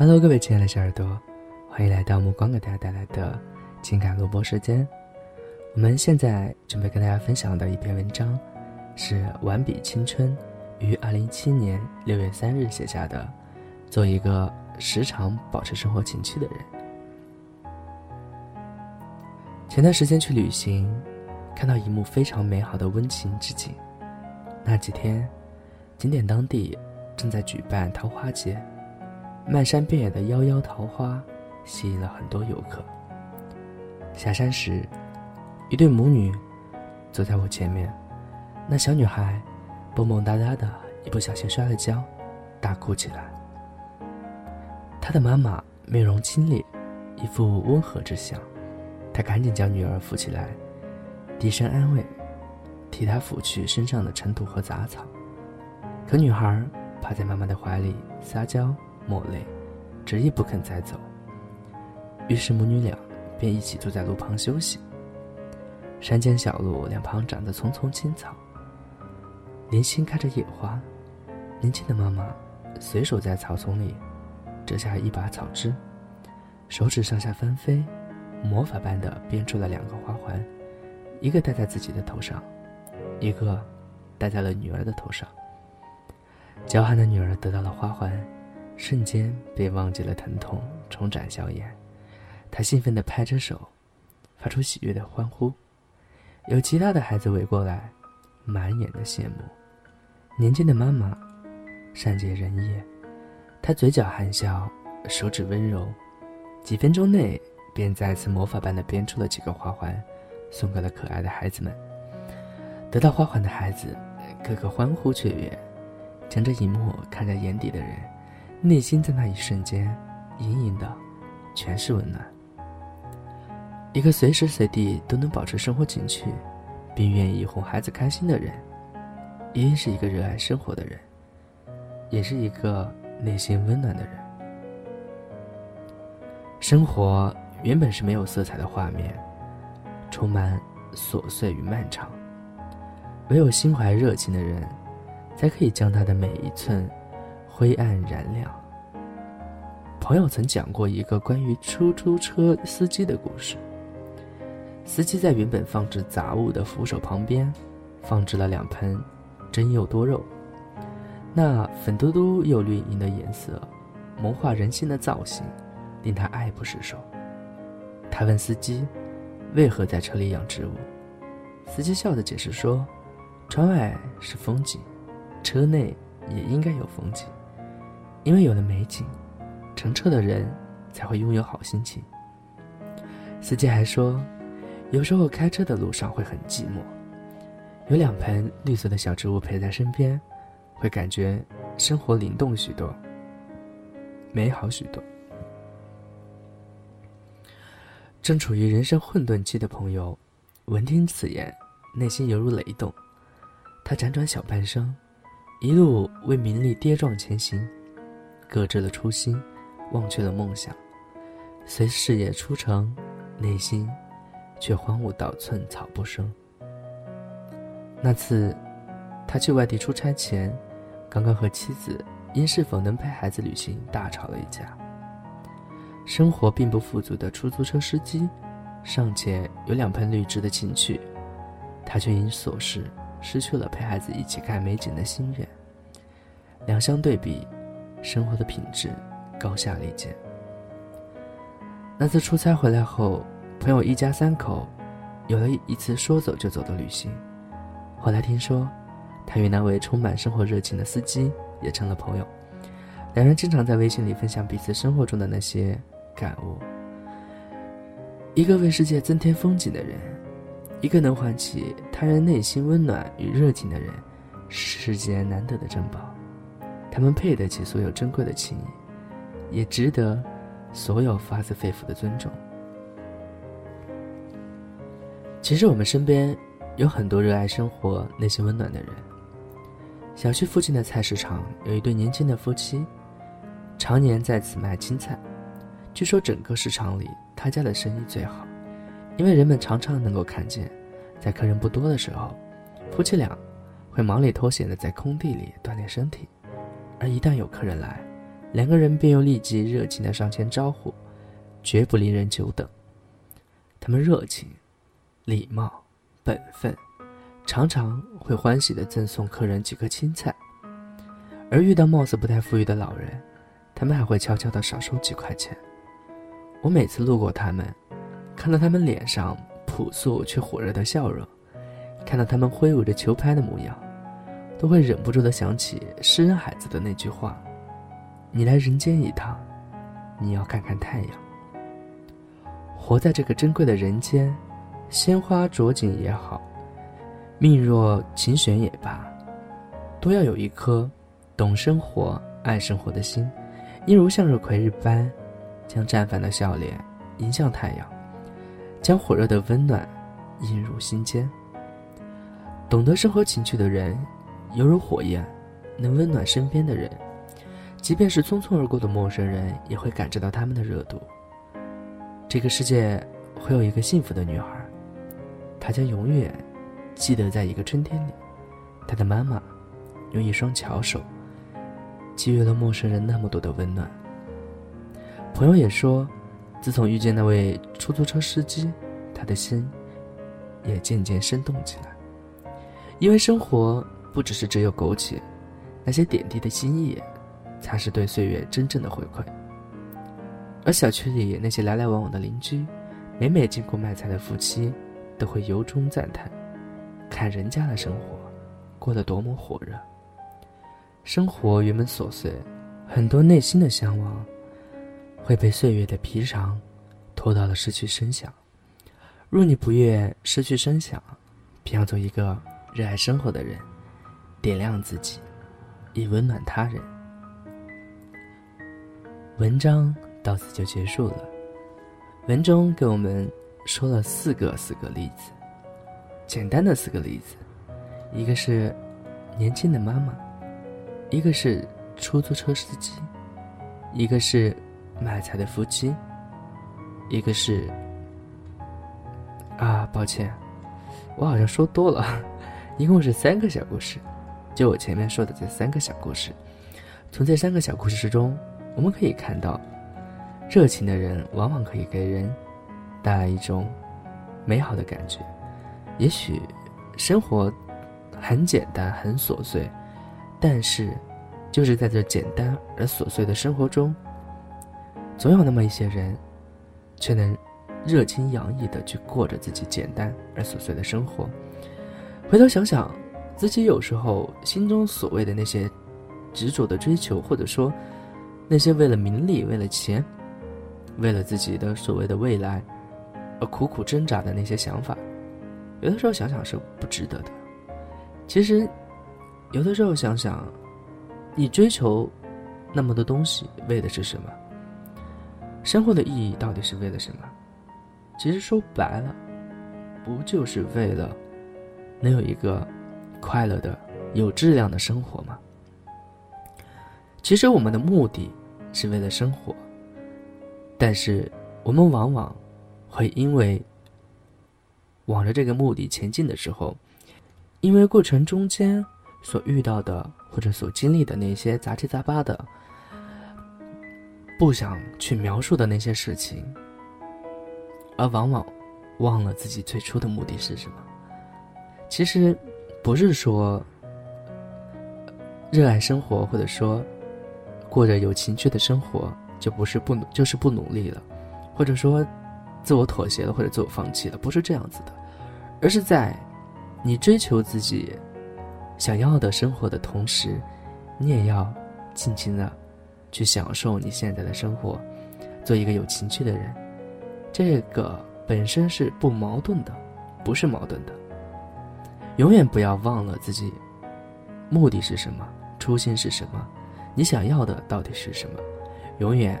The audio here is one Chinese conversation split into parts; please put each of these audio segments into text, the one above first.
Hello，各位亲爱的小耳朵，欢迎来到目光给大家带来的情感录播时间。我们现在准备跟大家分享的一篇文章，是完笔青春于二零一七年六月三日写下的。做一个时常保持生活情趣的人。前段时间去旅行，看到一幕非常美好的温情之景。那几天，景点当地正在举办桃花节，漫山遍野的夭夭桃花吸引了很多游客。下山时，一对母女走在我前面，那小女孩蹦蹦哒哒的，一不小心摔了跤，大哭起来。她的妈妈面容清冽，一副温和之相，她赶紧将女儿扶起来，低声安慰，替她拂去身上的尘土和杂草。可女孩趴在妈妈的怀里撒娇抹泪，执意不肯再走。于是母女俩便一起坐在路旁休息。山间小路两旁长着丛丛青草，零星开着野花。年轻的妈妈随手在草丛里。折下一把草枝，手指上下翻飞，魔法般的编出了两个花环，一个戴在自己的头上，一个戴在了女儿的头上。娇憨的女儿得到了花环，瞬间便忘记了疼痛，重展笑颜。他兴奋地拍着手，发出喜悦的欢呼。有其他的孩子围过来，满眼的羡慕。年轻的妈妈，善解人意。他嘴角含笑，手指温柔，几分钟内便再次魔法般的编出了几个花环，送给了可爱的孩子们。得到花环的孩子，个个欢呼雀跃，将这一幕看在眼底的人，内心在那一瞬间，隐隐的，全是温暖。一个随时随地都能保持生活情趣，并愿意哄孩子开心的人，一定是一个热爱生活的人，也是一个。内心温暖的人，生活原本是没有色彩的画面，充满琐碎与漫长。唯有心怀热情的人，才可以将他的每一寸灰暗燃亮。朋友曾讲过一个关于出租车司机的故事。司机在原本放置杂物的扶手旁边，放置了两盆真柚多肉。那粉嘟嘟又绿莹莹的颜色，萌化人心的造型，令他爱不释手。他问司机：“为何在车里养植物？”司机笑着解释说：“窗外是风景，车内也应该有风景，因为有了美景，乘车的人才会拥有好心情。”司机还说：“有时候开车的路上会很寂寞，有两盆绿色的小植物陪在身边。”会感觉生活灵动许多，美好许多。正处于人生混沌期的朋友，闻听此言，内心犹如雷动。他辗转小半生，一路为名利跌撞前行，搁置了初心，忘却了梦想。随事业出城，内心却荒芜到寸草不生。那次，他去外地出差前。刚刚和妻子因是否能陪孩子旅行大吵了一架。生活并不富足的出租车司机，尚且有两盆绿植的情趣，他却因琐事失去了陪孩子一起看美景的心愿。两相对比，生活的品质高下立见。那次出差回来后，朋友一家三口有了一次说走就走的旅行。后来听说。他与那位充满生活热情的司机也成了朋友，两人经常在微信里分享彼此生活中的那些感悟。一个为世界增添风景的人，一个能唤起他人内心温暖与热情的人，是世间难得的珍宝。他们配得起所有珍贵的情谊，也值得所有发自肺腑的尊重。其实我们身边有很多热爱生活、内心温暖的人。小区附近的菜市场有一对年轻的夫妻，常年在此卖青菜。据说整个市场里，他家的生意最好，因为人们常常能够看见，在客人不多的时候，夫妻俩会忙里偷闲的在空地里锻炼身体，而一旦有客人来，两个人便又立即热情的上前招呼，绝不令人久等。他们热情、礼貌、本分，常常会欢喜的赠送客人几颗青菜；而遇到貌似不太富裕的老人，他们还会悄悄的少收几块钱。我每次路过他们，看到他们脸上朴素却火热的笑容，看到他们挥舞着球拍的模样，都会忍不住的想起诗人海子的那句话。你来人间一趟，你要看看太阳。活在这个珍贵的人间，鲜花着锦也好，命若琴弦也罢，都要有一颗懂生活、爱生活的心，应如向日葵日般，将绽放的笑脸迎向太阳，将火热的温暖映入心间。懂得生活情趣的人，犹如火焰，能温暖身边的人。即便是匆匆而过的陌生人，也会感知到他们的热度。这个世界会有一个幸福的女孩，她将永远记得，在一个春天里，她的妈妈用一双巧手给予了陌生人那么多的温暖。朋友也说，自从遇见那位出租车司机，他的心也渐渐生动起来。因为生活不只是只有苟且，那些点滴的心意。才是对岁月真正的回馈。而小区里那些来来往往的邻居，每每经过卖菜的夫妻，都会由衷赞叹：看人家的生活，过得多么火热。生活原本琐碎，很多内心的向往，会被岁月的皮长，拖到了失去声响。若你不愿失去声响，便要做一个热爱生活的人，点亮自己，以温暖他人。文章到此就结束了。文中给我们说了四个四个例子，简单的四个例子，一个是年轻的妈妈，一个是出租车司机，一个是卖菜的夫妻，一个是……啊，抱歉，我好像说多了，一共是三个小故事，就我前面说的这三个小故事，从这三个小故事之中。我们可以看到，热情的人往往可以给人带来一种美好的感觉。也许生活很简单、很琐碎，但是就是在这简单而琐碎的生活中，总有那么一些人，却能热情洋溢的去过着自己简单而琐碎的生活。回头想想，自己有时候心中所谓的那些执着的追求，或者说。那些为了名利、为了钱、为了自己的所谓的未来而苦苦挣扎的那些想法，有的时候想想是不值得的。其实，有的时候想想，你追求那么多东西，为的是什么？生活的意义到底是为了什么？其实说白了，不就是为了能有一个快乐的、有质量的生活吗？其实我们的目的是为了生活，但是我们往往会因为往着这个目的前进的时候，因为过程中间所遇到的或者所经历的那些杂七杂八的，不想去描述的那些事情，而往往忘了自己最初的目的是什么。其实不是说热爱生活，或者说。过着有情趣的生活，就不是不努，就是不努力了，或者说，自我妥协了，或者自我放弃了，不是这样子的，而是在你追求自己想要的生活的同时，你也要尽情的去享受你现在的生活，做一个有情趣的人，这个本身是不矛盾的，不是矛盾的。永远不要忘了自己目的是什么，初心是什么。你想要的到底是什么？永远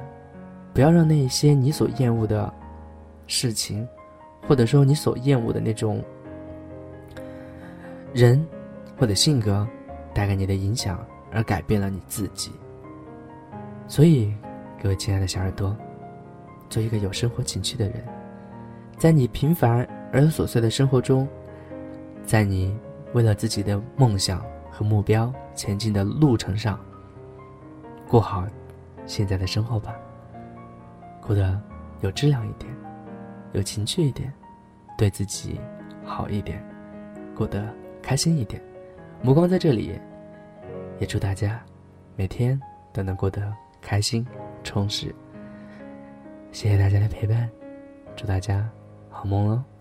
不要让那些你所厌恶的事情，或者说你所厌恶的那种人或者性格带给你的影响，而改变了你自己。所以，各位亲爱的小耳朵，做一个有生活情趣的人，在你平凡而琐碎的生活中，在你为了自己的梦想和目标前进的路程上。过好现在的生活吧，过得有质量一点，有情趣一点，对自己好一点，过得开心一点。目光在这里，也祝大家每天都能过得开心充实。谢谢大家的陪伴，祝大家好梦喽。